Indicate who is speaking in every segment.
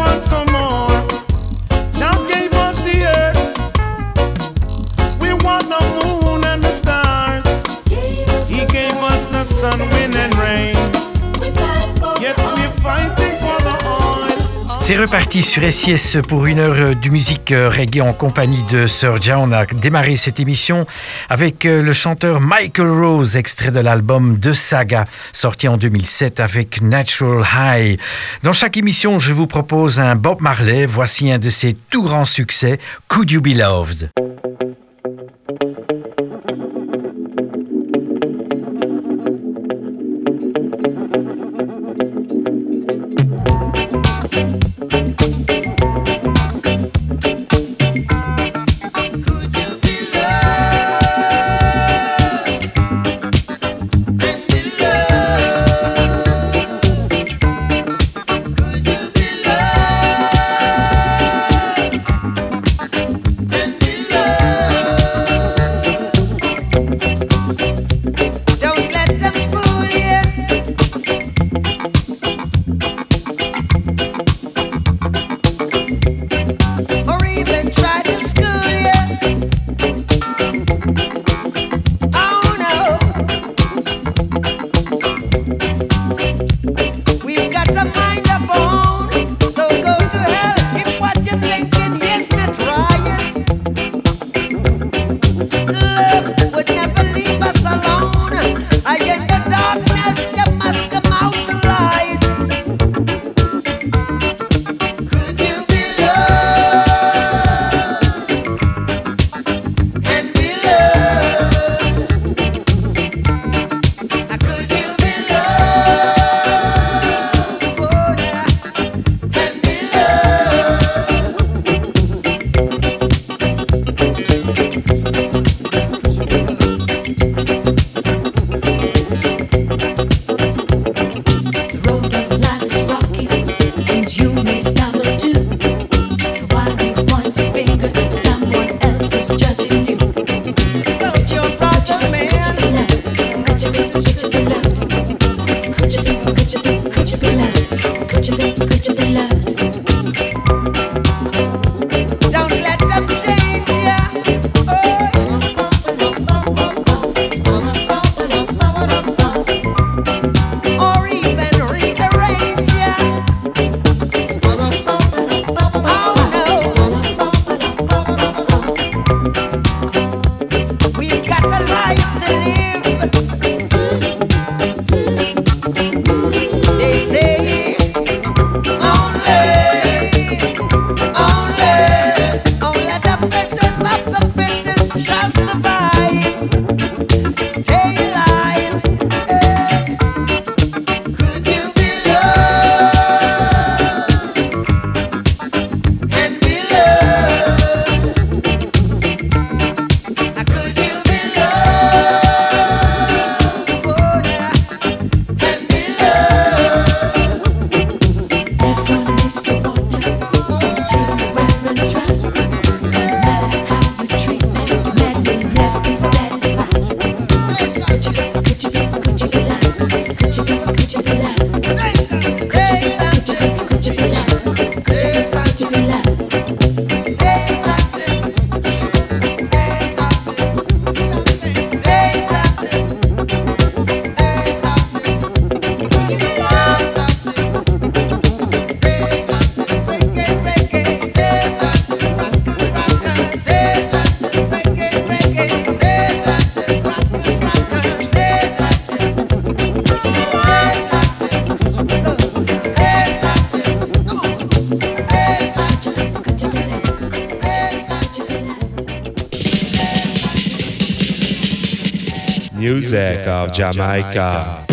Speaker 1: want some
Speaker 2: C'est reparti sur SIS pour une heure euh, de musique euh, reggae en compagnie de Sir John. On a démarré cette émission avec euh, le chanteur Michael Rose, extrait de l'album De Saga, sorti en 2007 avec Natural High. Dans chaque émission, je vous propose un Bob Marley. Voici un de ses tout grands succès, Could You Be Loved?
Speaker 3: Music of Jamaica.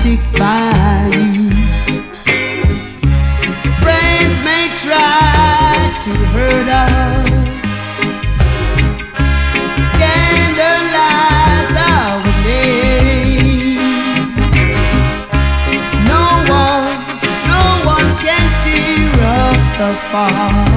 Speaker 3: stick by you. Friends may
Speaker 4: try to hurt us. Scandalize our name. No one, no one can tear us apart.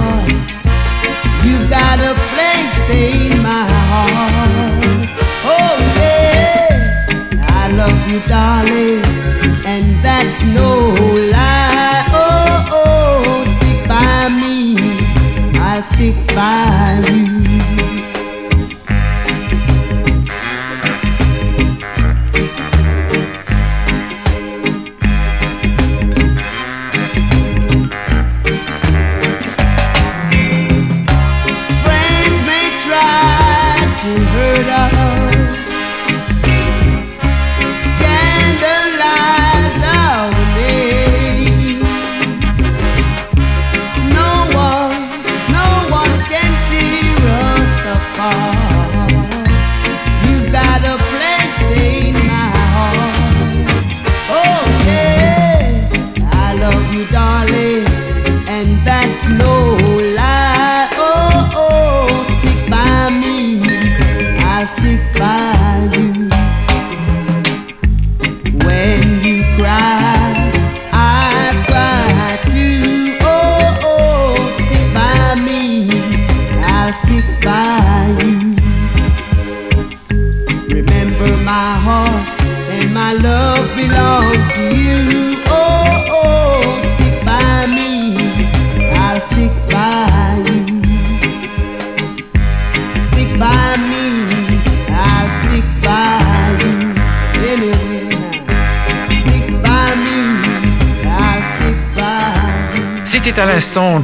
Speaker 4: by you.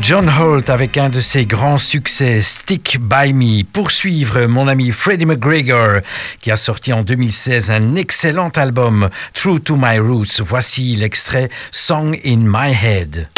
Speaker 2: John Holt avec un de ses grands succès, Stick By Me. Poursuivre mon ami Freddie McGregor qui a sorti en 2016 un excellent album, True to My Roots. Voici l'extrait Song in My Head.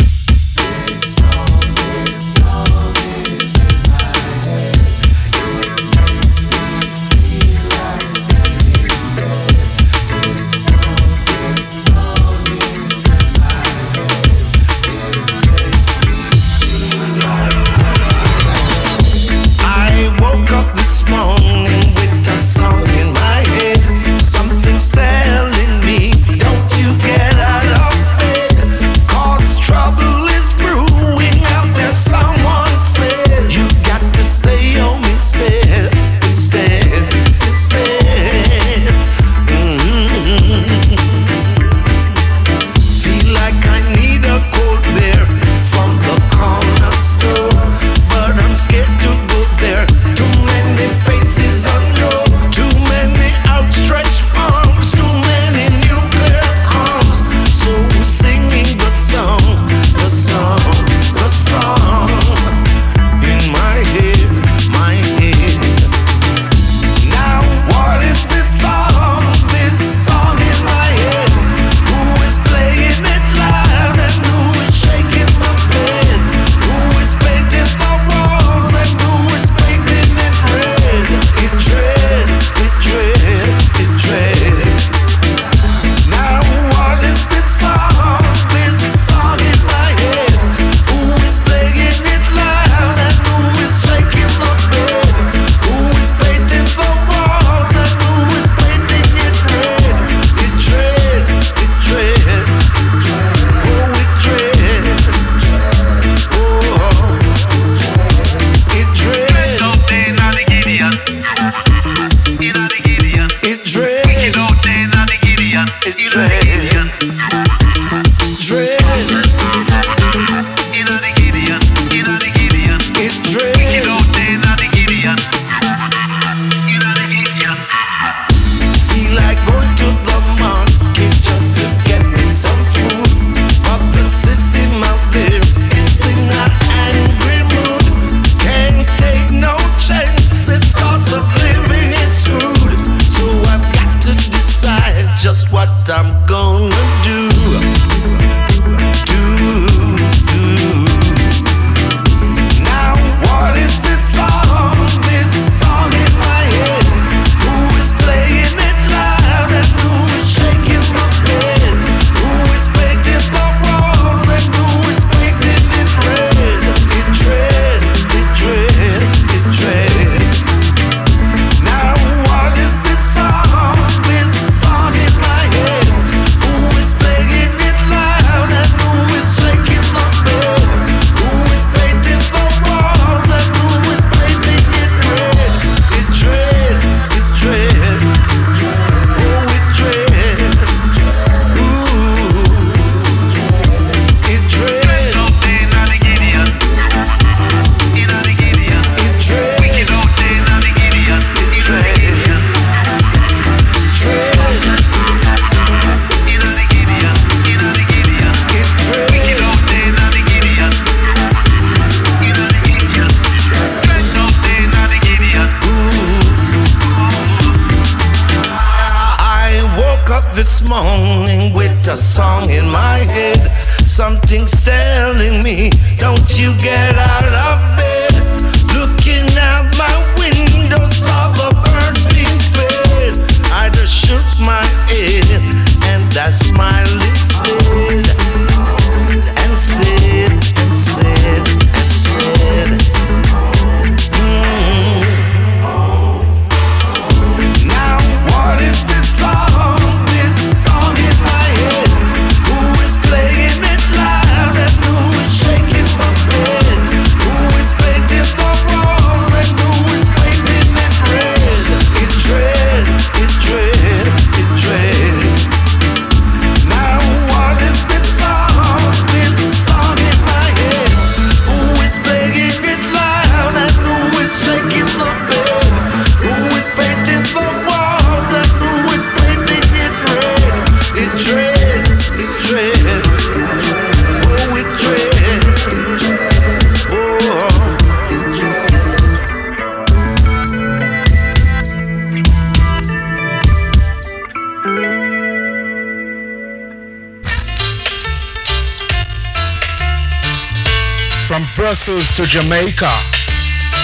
Speaker 5: Jamaica,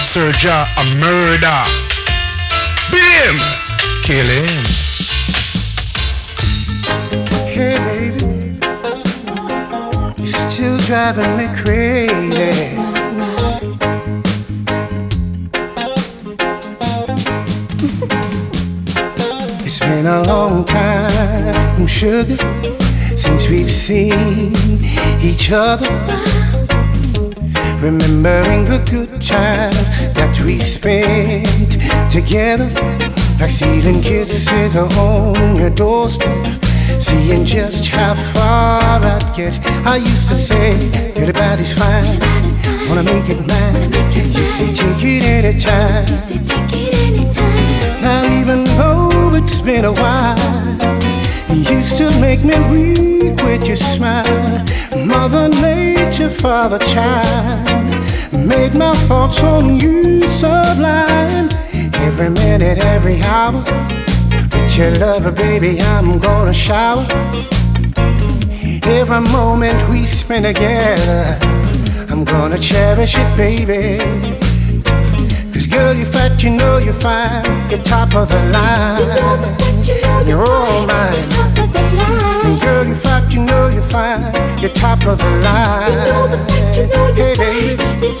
Speaker 5: Serja a murder. Beat him, kill him.
Speaker 6: Hey baby, you're still driving me crazy. It's been a long time, sugar, since we've seen each other. Remembering the good times that we spent together, like stealing kisses on your doorstep, seeing just how far I'd get. I used to say, Your body's fine, wanna make it mine. Can you say, Take it anytime. Now, even though it's been a while, you used to make me weak with your smile. Mother Nature, Father Child, made my thoughts on you sublime. Every minute, every hour, with your love, baby, I'm gonna shower. Every moment we spend together, I'm gonna cherish it, baby. Cause girl, you're fat, you know you're fine. You're top of the line. You're all mine. And girl, you're fat, you know you're fine. You're top of the line. Hey, baby.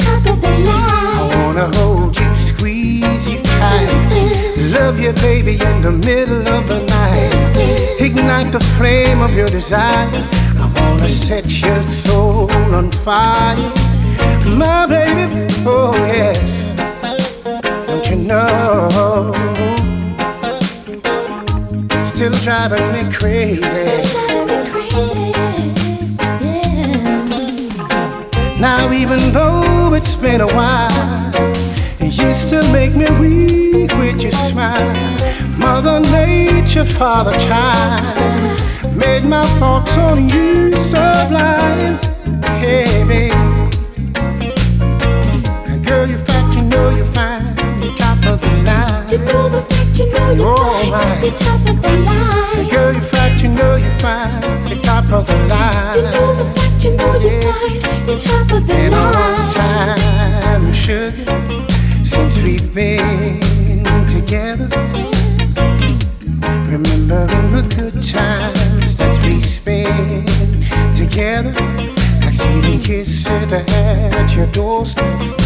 Speaker 6: I wanna hold you, squeeze you tight. Mm-hmm. Love you, baby, in the middle of the night. Mm-hmm. Ignite the flame of your desire. I wanna set your soul on fire. My baby, oh yes. Don't you know? Still driving me crazy. Yeah. Now, even though it's been a while, you still make me weak with your smile. Mother Nature, Father Child, made my thoughts on you sublime. Hey, baby. Girl, you're fat, you know you're fine. You're top of the line.
Speaker 3: You know the fact, you know you're
Speaker 6: Oh,
Speaker 3: fine. You're top of the line.
Speaker 6: Girl, you're fat, you know you're fine. You're top of the line.
Speaker 3: You know the fact, you know you're fine. You're top of the
Speaker 6: Been a long
Speaker 3: line.
Speaker 6: time, sugar, since we've been together. Remembering the good times that we spent together. Like stealing kisses at your doorstep.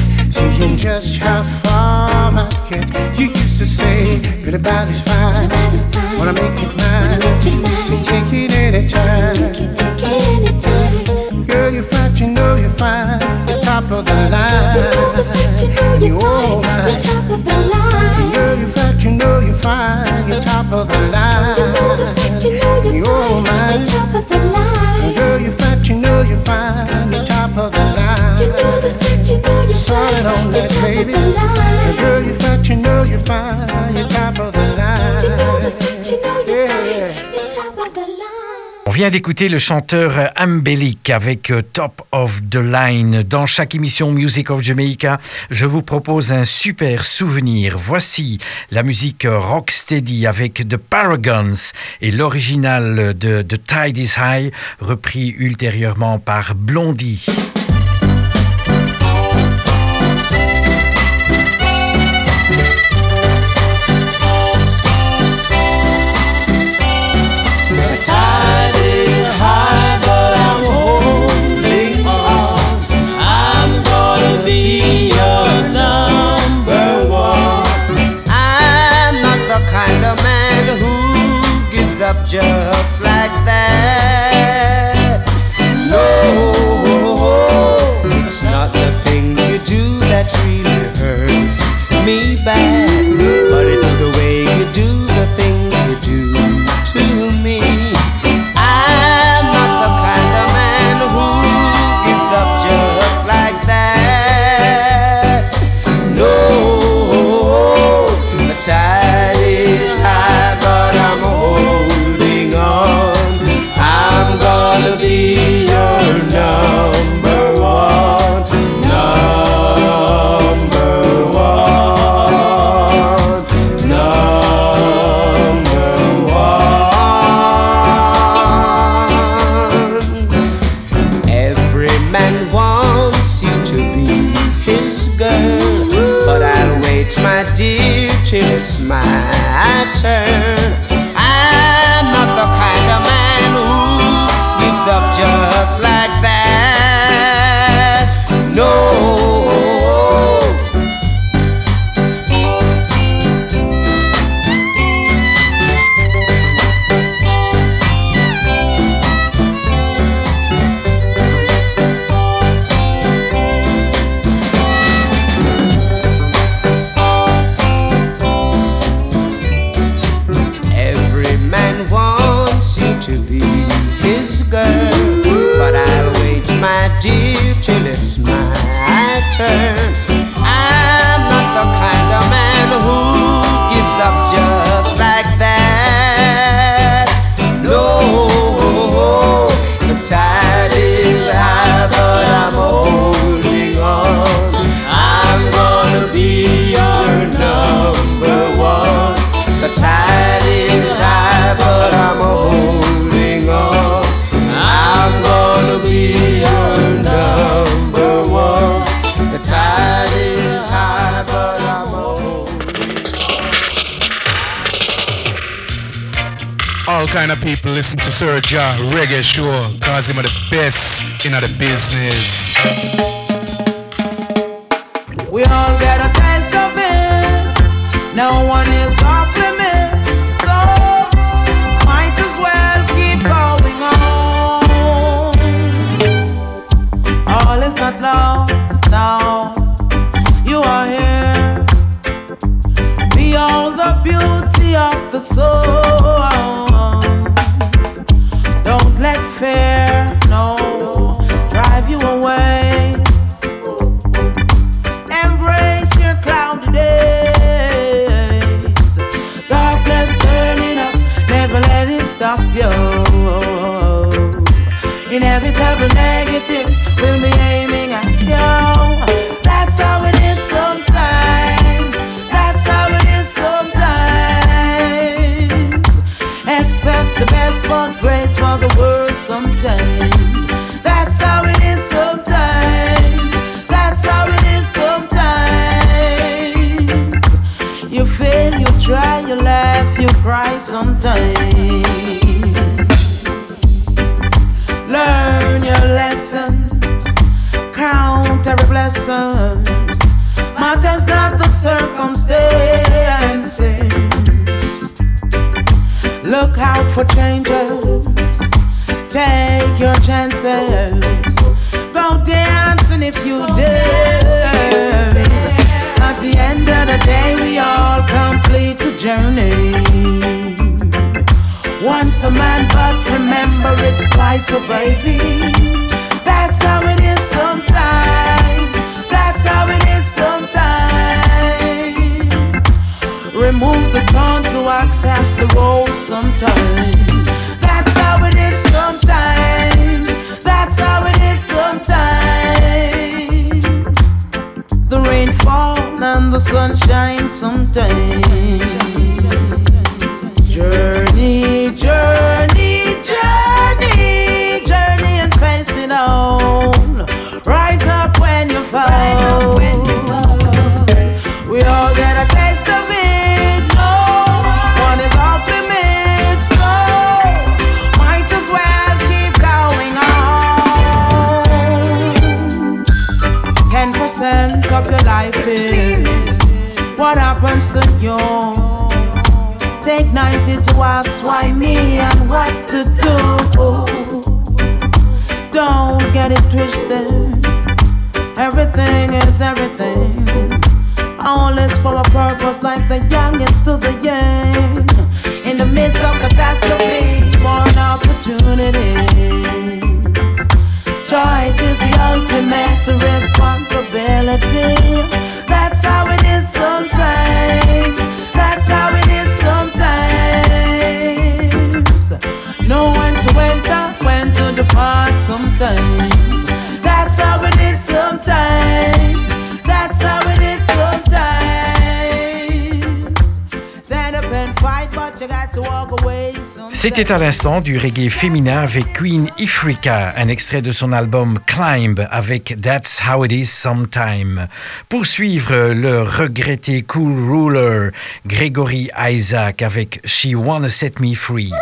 Speaker 6: Seeing just how far I get. You used to say, good about is fine.
Speaker 3: That fine.
Speaker 6: Wanna make it mine. You say, take it anytime.
Speaker 3: You can take it anytime.
Speaker 6: Girl, you're fat, you know you're fine. You're top of the line.
Speaker 3: You know the fact, you know
Speaker 6: You
Speaker 3: you're fine.
Speaker 6: right.
Speaker 3: You're top of the line.
Speaker 6: Girl, you're fat, you know you're fine. You're top of the line.
Speaker 3: You know the fact, you know you're fine. You're top of the line.
Speaker 6: You know you're Solid on that, baby. Girl, you know you're fine. You're top of the line. Yeah,
Speaker 2: vient
Speaker 7: d'écouter le chanteur Ambelic avec euh, Top of the Line. Dans chaque émission Music of Jamaica, je vous propose un super souvenir. Voici la musique Rocksteady avec The Paragons et l'original de The Tide is High, repris ultérieurement par Blondie.
Speaker 8: Kind of
Speaker 9: people listen to Sir Ja Reggae Show cause him are the best in the business.
Speaker 10: We all get a taste of it. No one is off limits, so might as well keep going on. All is not lost now. You are here. Behold the beauty of the soul. The worst sometimes. That's how it is sometimes. That's how it is sometimes. You fail, you try, you laugh, you cry sometimes. Learn your lessons, count every blessing. Matters not the circumstances. Look out for changes, take your chances. Go dancing if you dare. At the end of the day, we all complete the journey. Once a man, but remember it's twice a baby. That's how it is sometimes. That's how it is sometimes. Remove the tongue to access the role sometimes. How it is sometimes. That's how it is sometimes. The rain fall and the sun shines sometimes. Journey, is what happens to you. Take 90 to ask why me and what to do. Don't get it twisted. Everything is everything. All is for a purpose, like the youngest to the young. In the midst of catastrophe, born opportunities. Choice is the ultimate responsibility. That's how it is sometimes. That's how it is sometimes. To to sometimes. That's how it is
Speaker 2: C'était à l'instant du reggae féminin avec Queen Ifrika, un extrait de son album Climb avec That's How It Is Sometime. Pour suivre le regretté Cool Ruler Gregory Isaac avec She Wanna Set Me Free.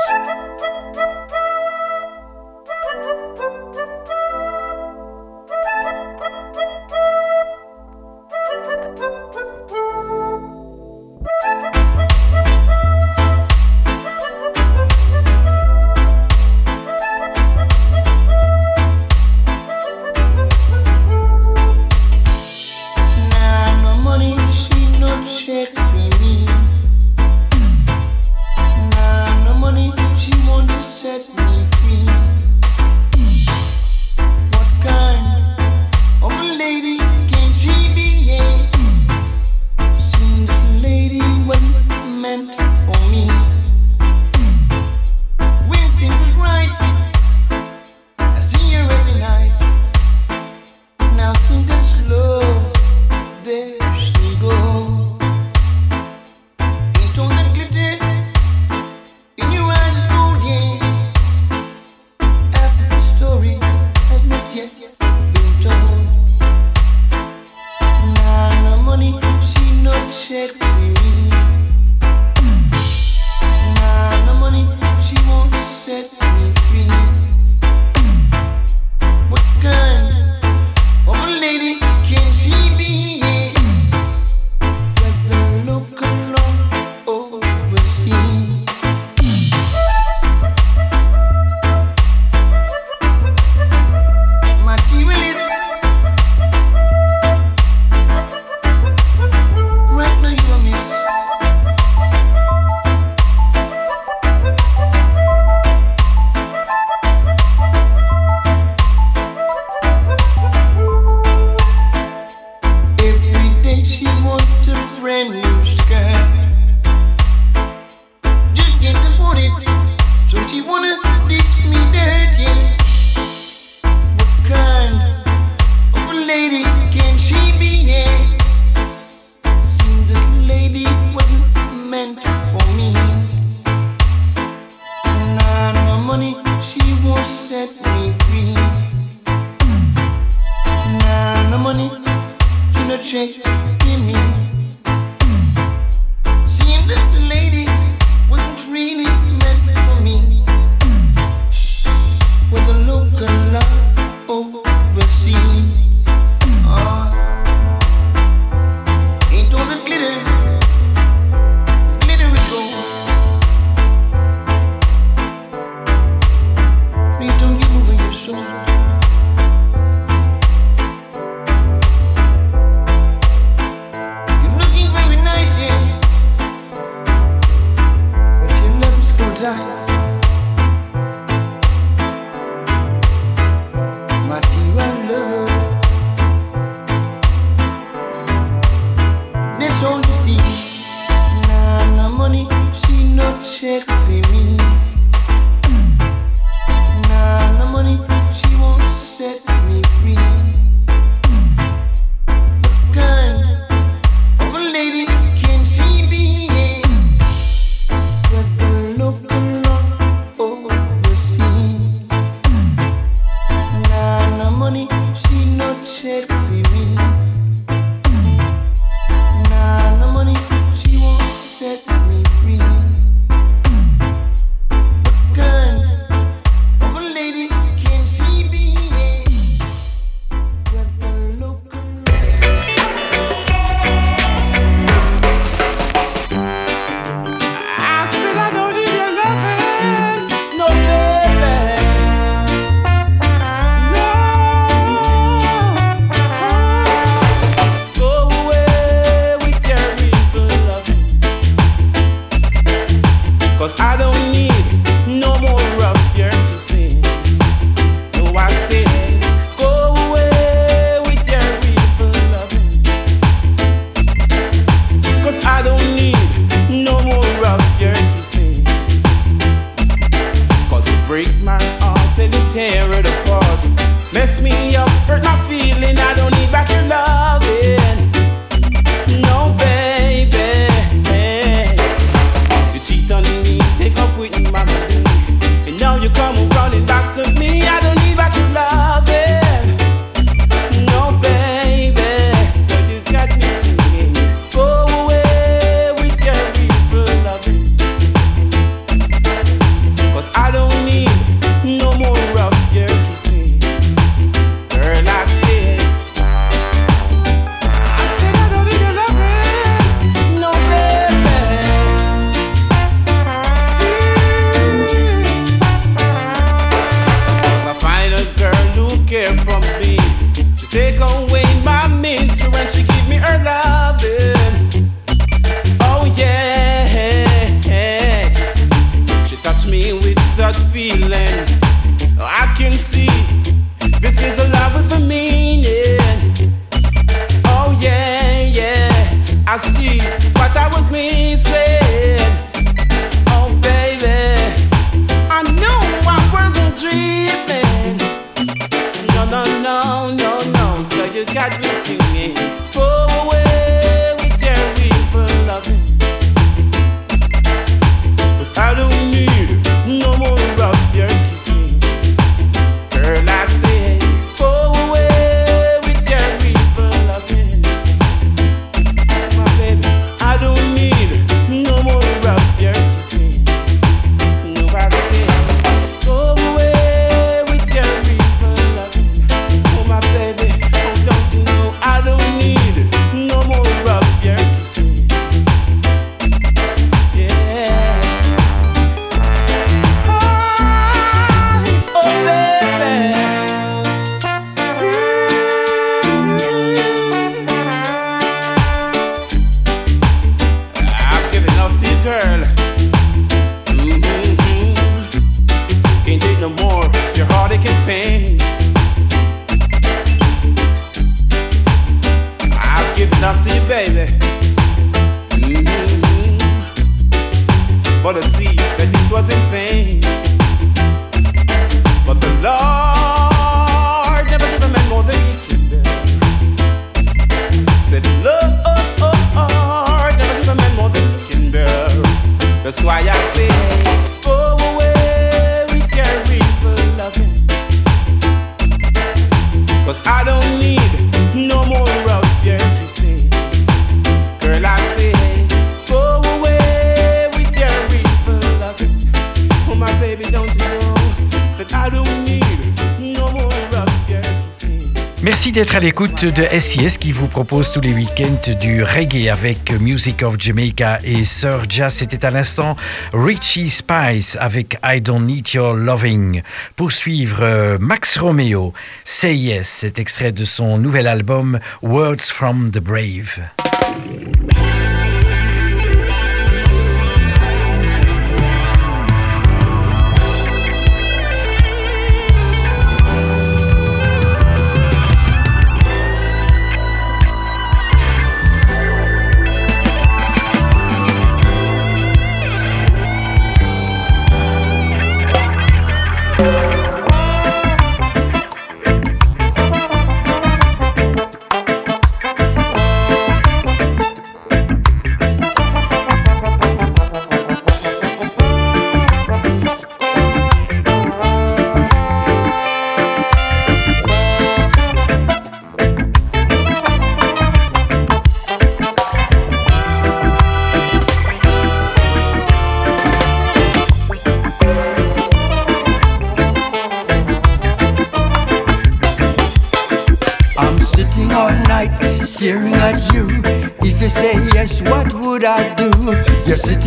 Speaker 11: d'être à l'écoute de SIS qui vous propose tous les week-ends du reggae avec Music of Jamaica et Sir Jazz. C'était à l'instant Richie Spice avec I Don't Need Your Loving. Pour suivre euh, Max Romeo, Say Yes, cet extrait de son nouvel album Words from the Brave.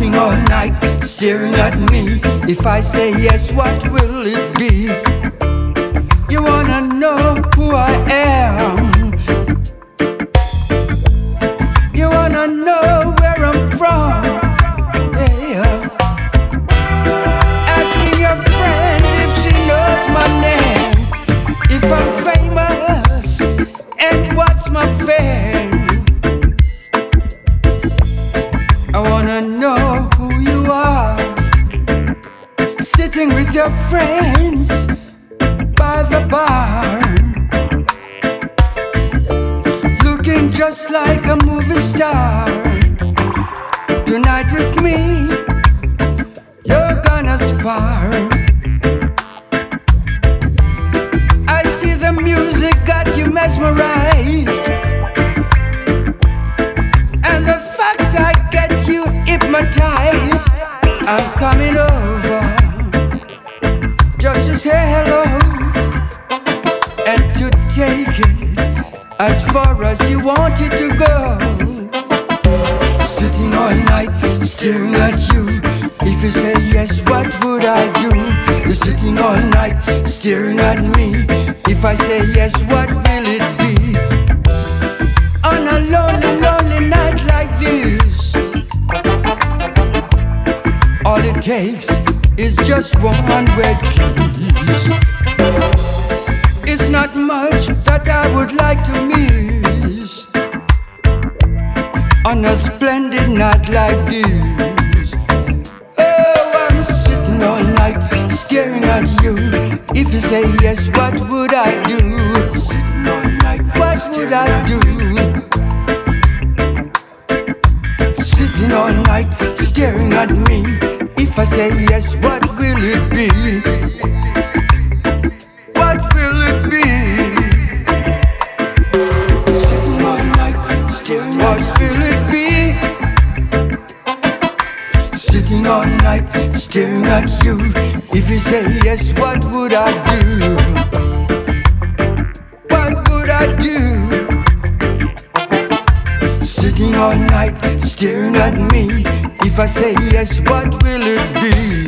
Speaker 12: sitting all night staring at me. If I say yes, what will it be? You wanna know who I am? afraid Staring at me. If I say yes, what will it be? What will it be? Sitting all night, staring what will it be? Sitting all night, staring at you. If you say yes, what would I do? If I say yes, what will it be?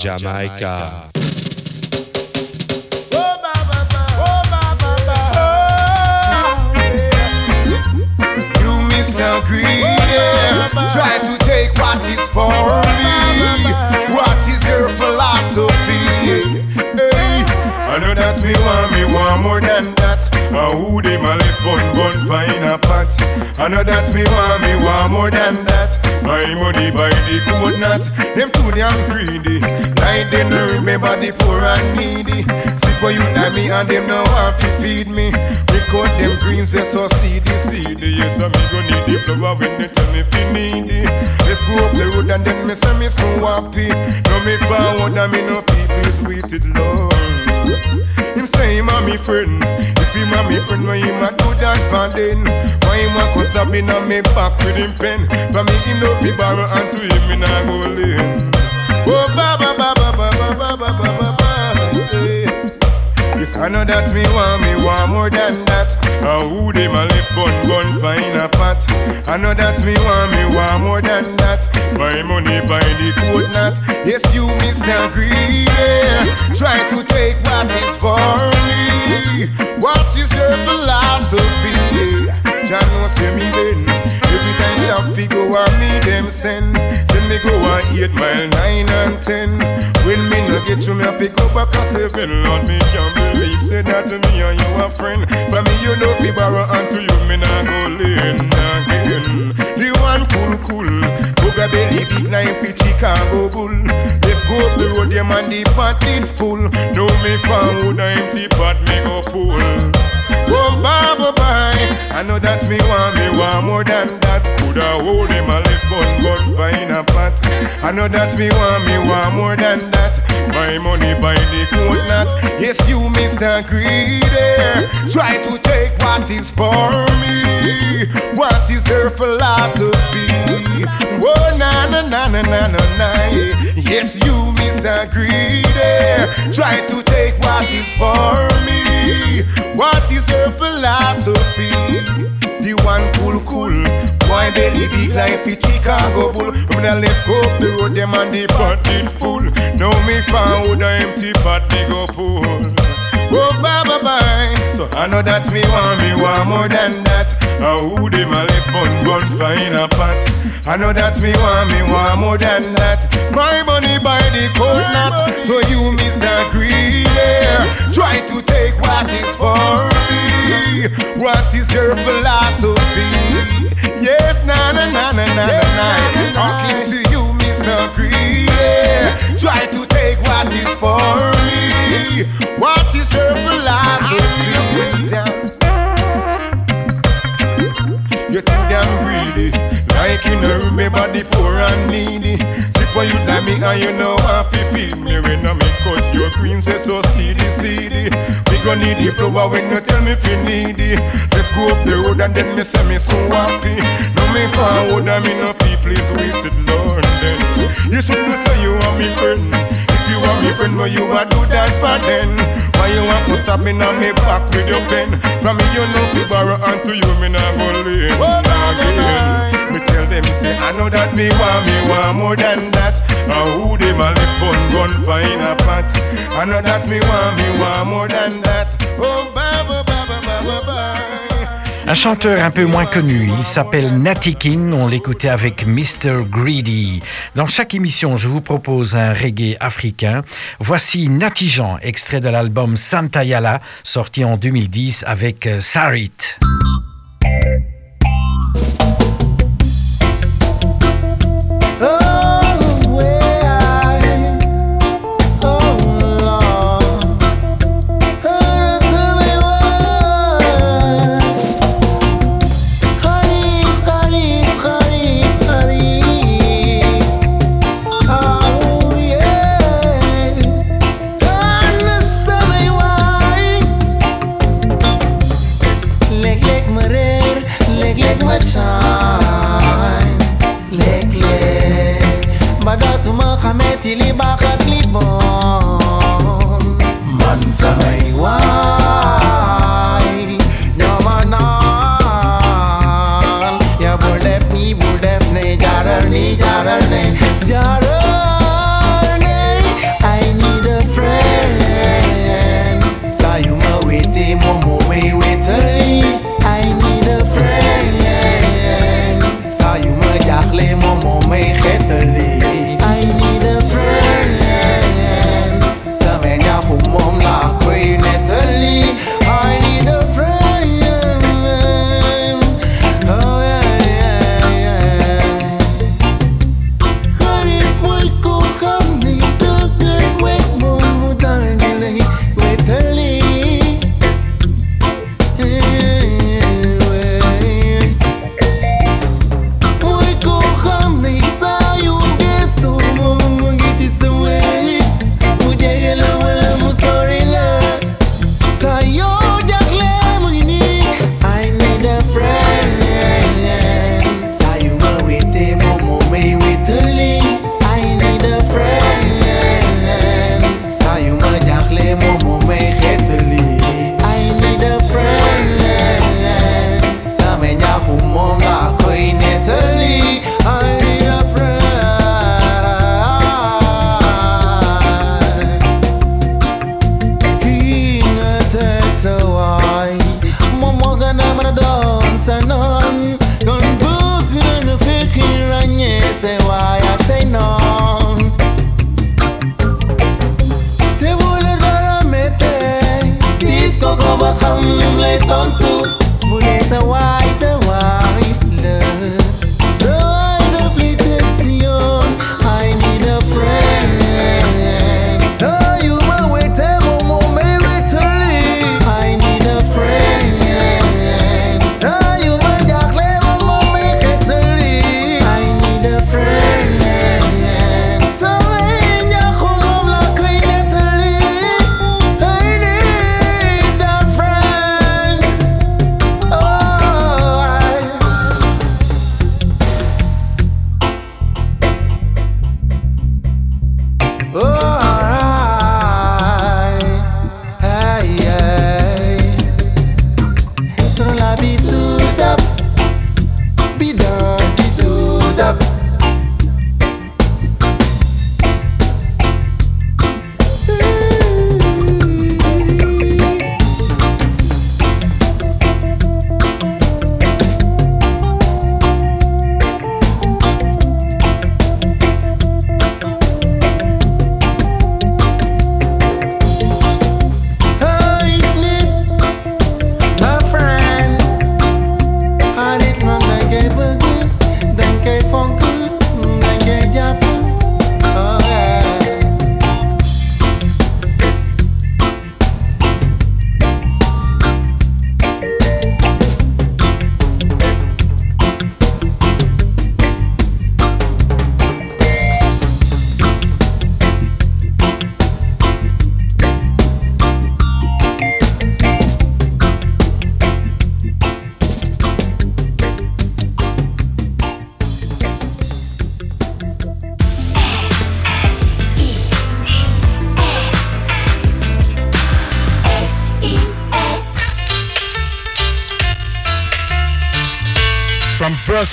Speaker 4: Jamaica.
Speaker 1: Try to take what is for me. What is your philosophy? Hey, I know that me want me want more than that. Uh, who they my left bun bun find a pot. I know that me want me want more than that. My money by the coat not. Them too damn greedy. Like they no remember the poor and needy. Sick for you and me and them no want to feed me. Record them greens they so seedy seedy. Yes, I me go need the flower when they tell me fi needy. They go up the road and then me say me so happy. No me forward and me no people is waited Lord. Him say him a me friend. Him a me friend, why him a do that for then? Why him a go stab me on me back with him pen? For me him no fi borrow and to him me nah go lend. Oh ba ba ba ba ba ba ba ba ba. I know that me want me want more than that. Uh, who they my left bun bun find a pot. I know that me want me want more than that. My money by the coat not. Yes, you Mr. Greedy, try to take what is for me. What is your philosophy? Jah know say me then. Every time shop fi go a me them send. Send me go a eight mile, nine and ten. When me no get you, me a pick up back a seven. Lord, me can't believe say that to me and you a friend. For me you know fi borrow and to you me nah go lend again. The one cool cool, Boga belly big nine pi Chicago bull. Left go up the road, them and the pot did full. Now me found empty pot me go full. Oh, bye, bye. I know that me want me want more than that. Coulda hold him a left bun gun find a pot. I know that me want me want more than that. My money by the coat knot. Yes, you Mr. Greedy. Try to take what is for me. What is your philosophy? Oh, na na na na na na na. Yes, you Mr. Greedy. Try to take what is for me. What is your philosophy? The one cool cool Boy belly big like the Chicago bull. When I left go up the road them and the did full Now me found a empty pot me go full Oh bye bye bye. So I know that me want me want more than that uh, Who they my left bun gun find a pot I know that me want me want more than that My money by the coat knot So you Mr. Greedy Try to take what is for me What is your philosophy? Yes, na na na na na na na Talking to you Mr. Greedy Try to take what is for me What is your philosophy? make you know remember the poor and needy. Sip on you that me and you know half it be me when I make cut your greens they so seedy seedy. We gon' need the flower when you tell me if you need it. Let's go up the road and then me say me so happy. No me forward and me no people is wasted London. You should do so you are me friend. If you are me friend, why you are do that for then. Why you want to stop me now? Me back with your pen. From me you know to borrow and to you me not go lean again. I know that me want me want more than that I know that me want me want more than that oh,
Speaker 2: Un chanteur un peu moins connu, il s'appelle Natty King, on l'écoutait avec Mr. Greedy. Dans chaque émission, je vous propose un reggae africain. Voici Natty Jean, extrait de l'album Santa Yala, sorti en 2010 avec euh, Sarit.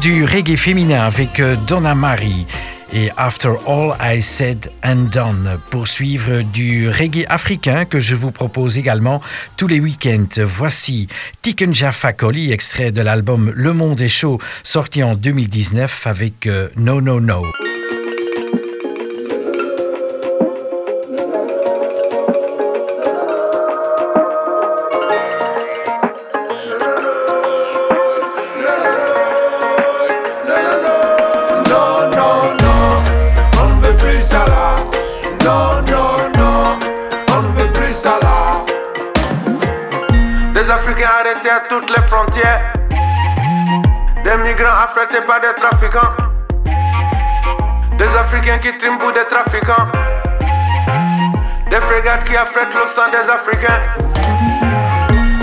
Speaker 11: du reggae féminin avec euh, Donna Marie et After All I Said and Done pour suivre du reggae africain que je vous propose également tous les week-ends. Voici Tikenja Fakoli, extrait de l'album Le Monde est chaud, sorti en 2019 avec euh, No No No.
Speaker 5: victime pour des trafiquants. Des frégates qui affrètent Los Angeles africains.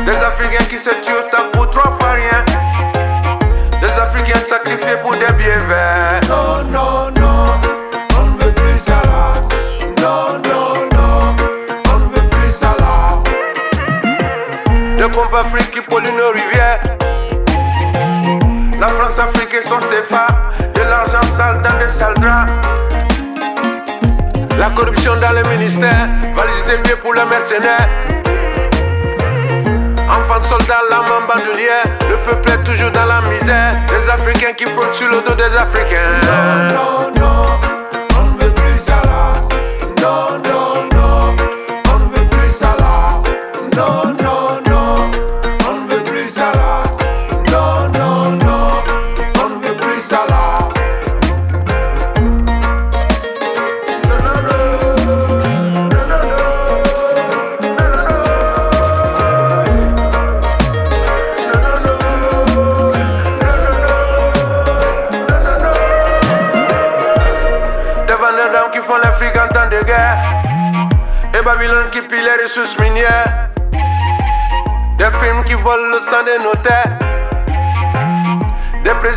Speaker 5: Des Africains qui se tuent
Speaker 13: africains qui font sur le des africains.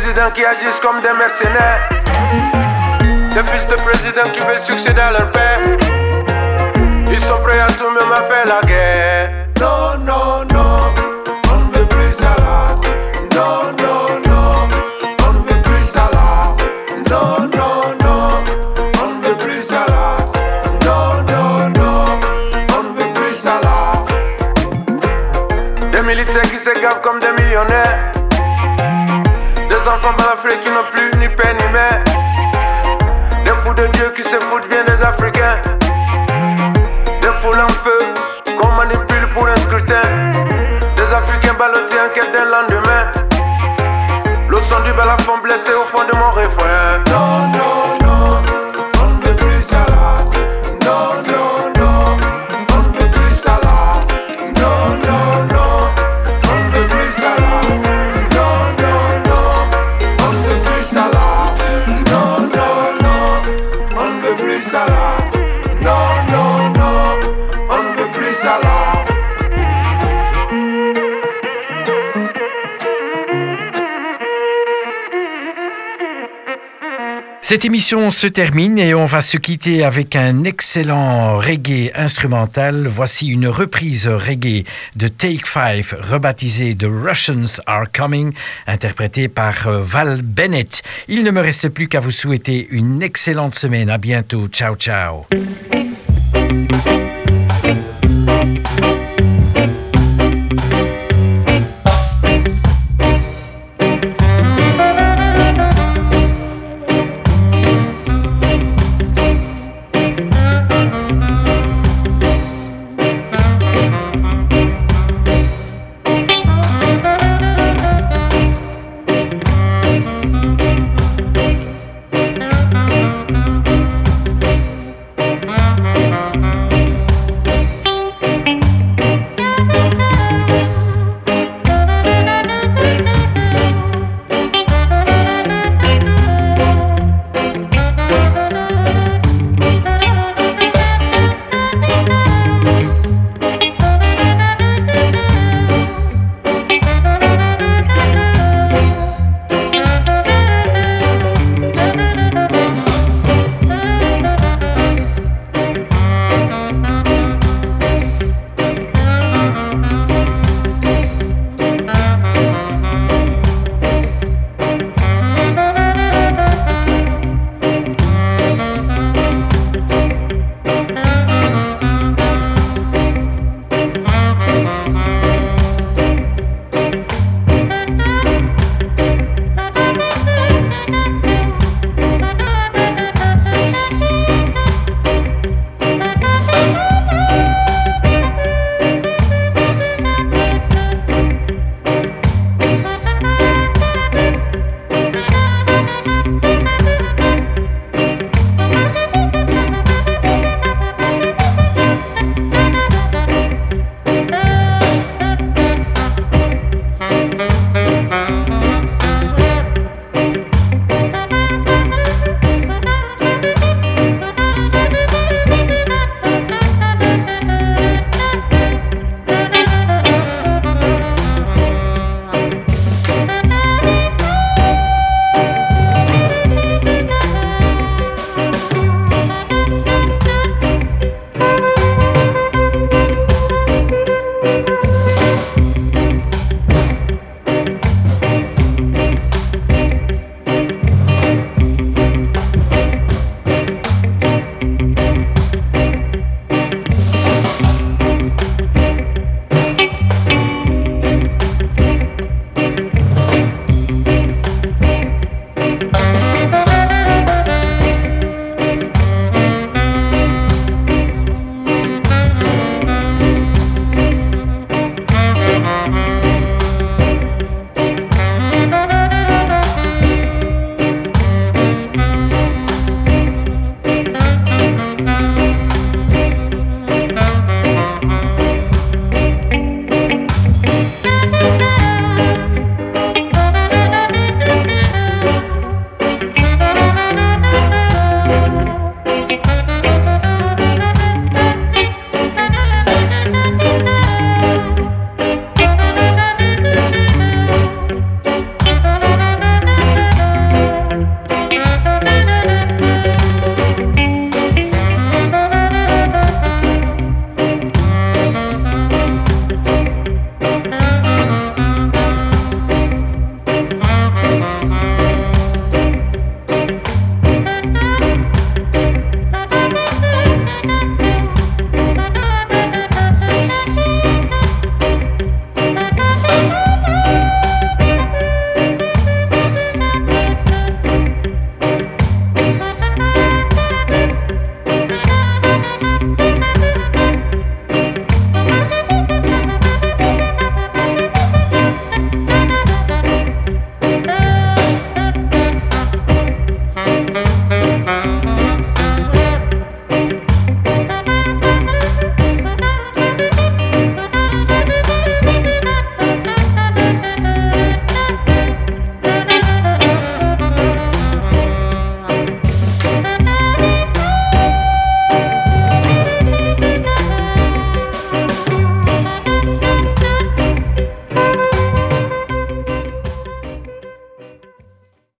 Speaker 13: présidents qui agissent comme des mercenaires. Des fils de présidents qui veulent succéder à leur père. Ils sont prêts à tout même à faire la guerre. qu'on manipule pour un scrutin. Des Africains ballottés en quête d'un lendemain. Le son du balafon blessé au fond de mon refrain.
Speaker 11: Cette émission se termine et on va se quitter avec un excellent reggae instrumental. Voici une reprise reggae de Take Five, rebaptisée The Russians Are Coming, interprétée par euh, Val Bennett. Il ne me reste plus qu'à vous souhaiter une excellente semaine. À bientôt. Ciao, ciao.